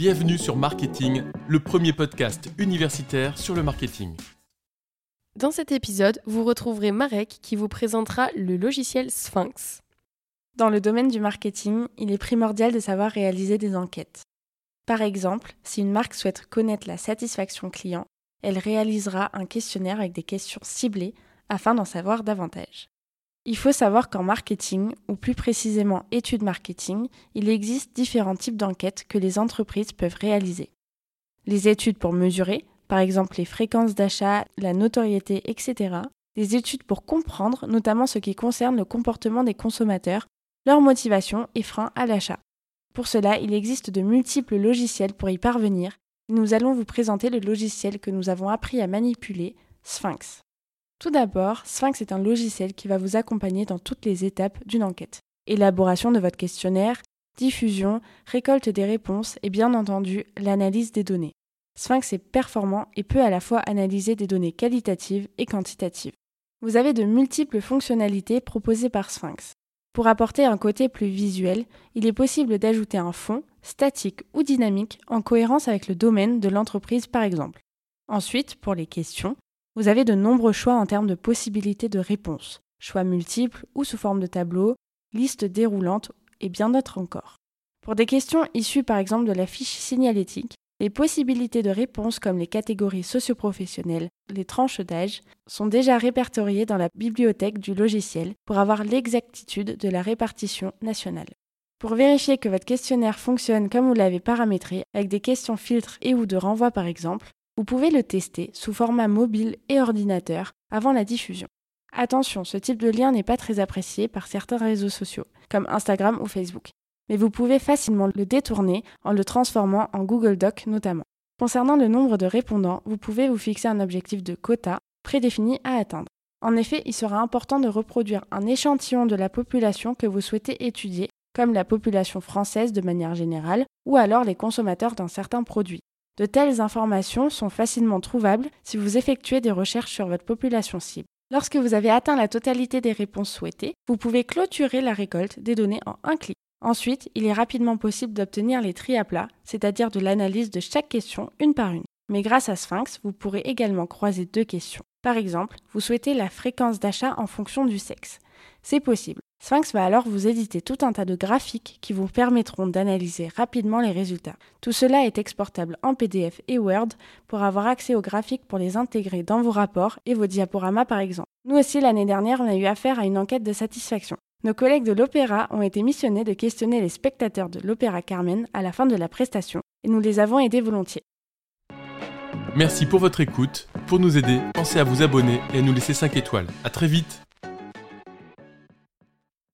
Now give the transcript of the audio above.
Bienvenue sur Marketing, le premier podcast universitaire sur le marketing. Dans cet épisode, vous retrouverez Marek qui vous présentera le logiciel Sphinx. Dans le domaine du marketing, il est primordial de savoir réaliser des enquêtes. Par exemple, si une marque souhaite connaître la satisfaction client, elle réalisera un questionnaire avec des questions ciblées afin d'en savoir davantage. Il faut savoir qu'en marketing, ou plus précisément études marketing, il existe différents types d'enquêtes que les entreprises peuvent réaliser. Les études pour mesurer, par exemple les fréquences d'achat, la notoriété, etc. Des études pour comprendre, notamment ce qui concerne le comportement des consommateurs, leur motivation et frein à l'achat. Pour cela, il existe de multiples logiciels pour y parvenir, nous allons vous présenter le logiciel que nous avons appris à manipuler, Sphinx. Tout d'abord, Sphinx est un logiciel qui va vous accompagner dans toutes les étapes d'une enquête. Élaboration de votre questionnaire, diffusion, récolte des réponses et bien entendu l'analyse des données. Sphinx est performant et peut à la fois analyser des données qualitatives et quantitatives. Vous avez de multiples fonctionnalités proposées par Sphinx. Pour apporter un côté plus visuel, il est possible d'ajouter un fond, statique ou dynamique, en cohérence avec le domaine de l'entreprise par exemple. Ensuite, pour les questions, vous avez de nombreux choix en termes de possibilités de réponse, choix multiples ou sous forme de tableau, liste déroulante et bien d'autres encore. Pour des questions issues par exemple de la fiche signalétique, les possibilités de réponse comme les catégories socioprofessionnelles, les tranches d'âge, sont déjà répertoriées dans la bibliothèque du logiciel pour avoir l'exactitude de la répartition nationale. Pour vérifier que votre questionnaire fonctionne comme vous l'avez paramétré, avec des questions filtres et ou de renvoi par exemple, vous pouvez le tester sous format mobile et ordinateur avant la diffusion. Attention, ce type de lien n'est pas très apprécié par certains réseaux sociaux, comme Instagram ou Facebook, mais vous pouvez facilement le détourner en le transformant en Google Doc notamment. Concernant le nombre de répondants, vous pouvez vous fixer un objectif de quota prédéfini à atteindre. En effet, il sera important de reproduire un échantillon de la population que vous souhaitez étudier, comme la population française de manière générale, ou alors les consommateurs d'un certain produit. De telles informations sont facilement trouvables si vous effectuez des recherches sur votre population cible. Lorsque vous avez atteint la totalité des réponses souhaitées, vous pouvez clôturer la récolte des données en un clic. Ensuite, il est rapidement possible d'obtenir les tri à plat, c'est-à-dire de l'analyse de chaque question une par une. Mais grâce à Sphinx, vous pourrez également croiser deux questions. Par exemple, vous souhaitez la fréquence d'achat en fonction du sexe. C'est possible. Sphinx va alors vous éditer tout un tas de graphiques qui vous permettront d'analyser rapidement les résultats. Tout cela est exportable en PDF et Word pour avoir accès aux graphiques pour les intégrer dans vos rapports et vos diaporamas par exemple. Nous aussi l'année dernière on a eu affaire à une enquête de satisfaction. Nos collègues de l'Opéra ont été missionnés de questionner les spectateurs de l'Opéra Carmen à la fin de la prestation et nous les avons aidés volontiers. Merci pour votre écoute. Pour nous aider, pensez à vous abonner et à nous laisser 5 étoiles. A très vite